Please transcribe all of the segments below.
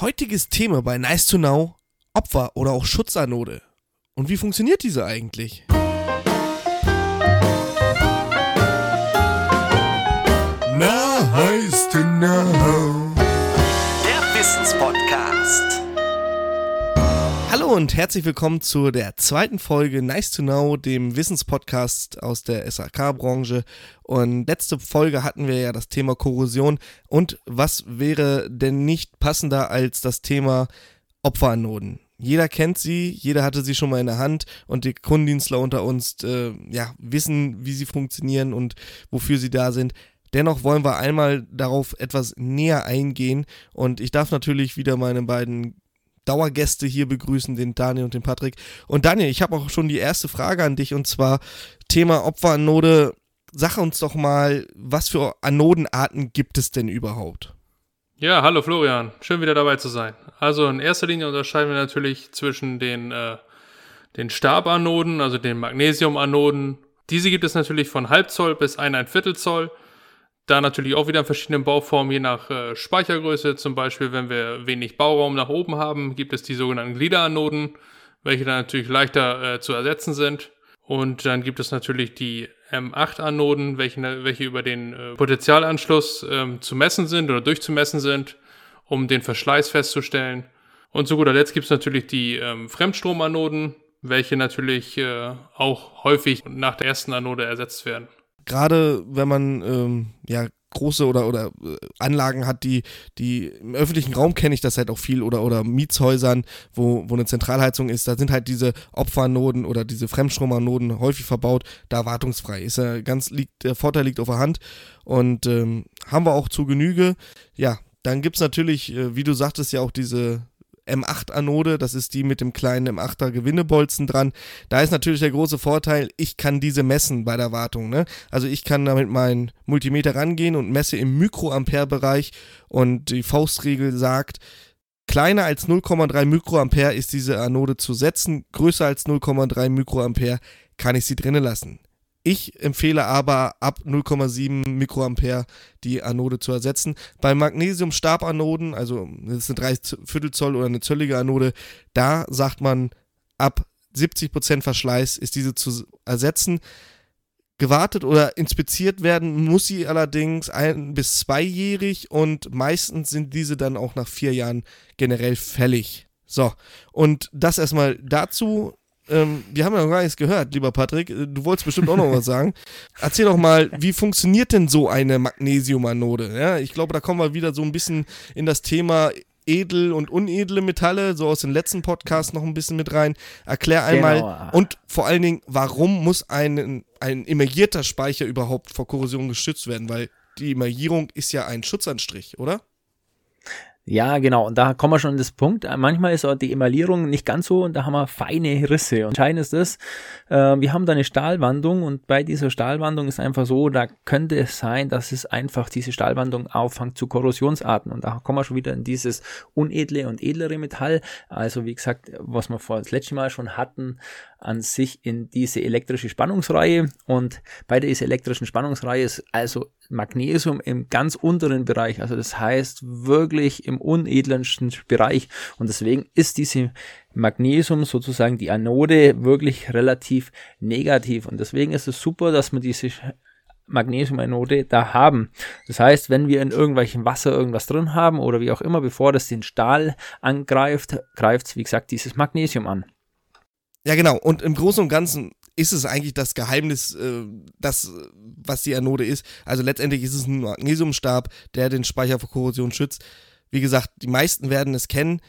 Heutiges Thema bei Nice to Know: Opfer oder auch Schutzanode. Und wie funktioniert diese eigentlich? Heißt to know. Der Wissenspodcast. Hallo und herzlich willkommen zu der zweiten Folge Nice to Know, dem Wissenspodcast aus der SAK-Branche. Und letzte Folge hatten wir ja das Thema Korrosion. Und was wäre denn nicht passender als das Thema Opferanoden? Jeder kennt sie, jeder hatte sie schon mal in der Hand und die Kundendienstler unter uns äh, ja, wissen, wie sie funktionieren und wofür sie da sind. Dennoch wollen wir einmal darauf etwas näher eingehen und ich darf natürlich wieder meine beiden Dauergäste hier begrüßen, den Daniel und den Patrick. Und Daniel, ich habe auch schon die erste Frage an dich und zwar Thema Opferanode. Sag uns doch mal, was für Anodenarten gibt es denn überhaupt? Ja, hallo Florian, schön wieder dabei zu sein. Also in erster Linie unterscheiden wir natürlich zwischen den, äh, den Stabanoden, also den Magnesiumanoden. Diese gibt es natürlich von halb Zoll bis ein, ein Viertel Zoll. Da natürlich auch wieder in verschiedenen Bauformen, je nach äh, Speichergröße. Zum Beispiel, wenn wir wenig Bauraum nach oben haben, gibt es die sogenannten Gliederanoden, welche dann natürlich leichter äh, zu ersetzen sind. Und dann gibt es natürlich die M8-Anoden, welche, welche über den äh, Potentialanschluss ähm, zu messen sind oder durchzumessen sind, um den Verschleiß festzustellen. Und zu guter Letzt gibt es natürlich die ähm, Fremdstromanoden, welche natürlich äh, auch häufig nach der ersten Anode ersetzt werden gerade wenn man ähm, ja große oder oder äh, Anlagen hat, die die im öffentlichen Raum kenne ich das halt auch viel oder oder Mietshäusern, wo wo eine Zentralheizung ist, da sind halt diese Opfernoden oder diese Fremdstromernoden häufig verbaut, da wartungsfrei. Ist ja ganz liegt der Vorteil liegt auf der Hand und ähm, haben wir auch zu Genüge. Ja, dann gibt es natürlich, äh, wie du sagtest, ja auch diese M8-Anode, das ist die mit dem kleinen M8er Gewinnebolzen dran. Da ist natürlich der große Vorteil, ich kann diese messen bei der Wartung. Ne? Also ich kann damit meinen Multimeter rangehen und messe im Mikroampere-Bereich und die Faustregel sagt, kleiner als 0,3 Mikroampere ist diese Anode zu setzen, größer als 0,3 Mikroampere kann ich sie drinnen lassen. Ich empfehle aber ab 0,7 Mikroampere die Anode zu ersetzen. Bei Magnesium-Stabanoden, also das ist eine 3 Viertel Zoll oder eine zöllige Anode, da sagt man ab 70% Verschleiß ist diese zu ersetzen. Gewartet oder inspiziert werden muss sie allerdings ein- bis zweijährig und meistens sind diese dann auch nach vier Jahren generell fällig. So, und das erstmal dazu. Ähm, wir haben ja noch gar nichts gehört, lieber Patrick. Äh, Du wolltest bestimmt auch noch was sagen. Erzähl doch mal, wie funktioniert denn so eine Magnesiumanode? Ja, ich glaube, da kommen wir wieder so ein bisschen in das Thema edel und unedle Metalle, so aus dem letzten Podcast noch ein bisschen mit rein. Erklär einmal Genau. und vor allen Dingen, warum muss ein, ein emergierter Speicher überhaupt vor Korrosion geschützt werden? Weil die Emergierung ist ja ein Schutzanstrich, oder? Ja, genau. Und da kommen wir schon an das Punkt. Äh, Manchmal ist auch die Emaillierung nicht ganz so und da haben wir feine Risse. Und entscheidend ist das, äh, wir haben da eine Stahlwandung und bei dieser Stahlwandung ist einfach so, da könnte es sein, dass es einfach diese Stahlwandung auffängt zu Korrosionsarten. Und da kommen wir schon wieder in dieses unedle und edlere Metall. Also wie gesagt, was wir vor das letzte Mal schon hatten, an sich in diese elektrische Spannungsreihe. Und bei dieser elektrischen Spannungsreihe ist also Magnesium im ganz unteren Bereich. Also das heißt wirklich im unedlensten Bereich. Und deswegen ist diese Magnesium sozusagen die Anode wirklich relativ negativ. Und deswegen ist es super, dass man diese Magnesiumanode da haben. Das heißt, wenn wir in irgendwelchem Wasser irgendwas drin haben oder wie auch immer, bevor das den Stahl angreift, greift wie gesagt, dieses Magnesium an. Ja, genau. Und im Großen und Ganzen ist es eigentlich das Geheimnis, äh, das, was die Anode ist. Also letztendlich ist es ein Magnesiumstab, der den Speicher vor Korrosion schützt. Wie gesagt, die meisten werden es kennen.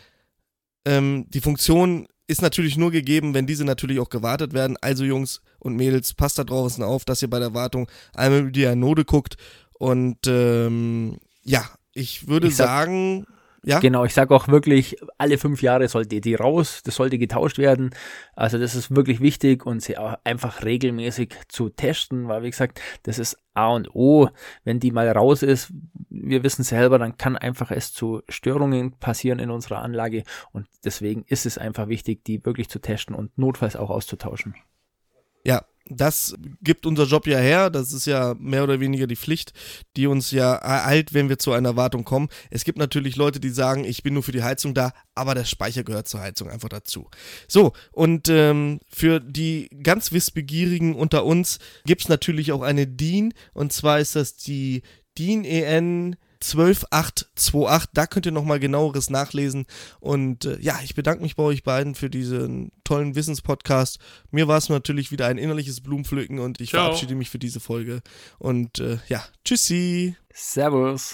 Ähm, die Funktion ist natürlich nur gegeben, wenn diese natürlich auch gewartet werden. Also Jungs und Mädels, passt da draußen auf, dass ihr bei der Wartung einmal über die Anode guckt. Und ähm, ja, ich würde Ich sag- sagen, ja, Genau, ich sage auch wirklich, alle fünf Jahre sollte die raus, das sollte getauscht werden. Also das ist wirklich wichtig und sie auch einfach regelmäßig zu testen, weil wie gesagt, das ist A und O. Wenn die mal raus ist, wir wissen selber, dann kann einfach es zu Störungen passieren in unserer Anlage und deswegen ist es einfach wichtig, die wirklich zu testen und notfalls auch auszutauschen. Ja, das gibt unser Job ja her. Das ist ja mehr oder weniger die Pflicht, die uns ja ereilt, wenn wir zu einer Wartung kommen. Es gibt natürlich Leute, die sagen, ich bin nur für die Heizung da, aber der Speicher gehört zur Heizung einfach dazu. So, und ähm, für die ganz Wissbegierigen unter uns gibt es natürlich auch eine DIN. Und zwar ist das die DIN EN 12828. Da könnt ihr nochmal genaueres nachlesen. Und äh, ja, ich bedanke mich bei euch beiden für diesen tollen Wissenspodcast. Mir war es natürlich wieder ein innerliches Blumenpflücken und ich Ciao. verabschiede mich für diese Folge. Und äh, ja, tschüssi. Servus.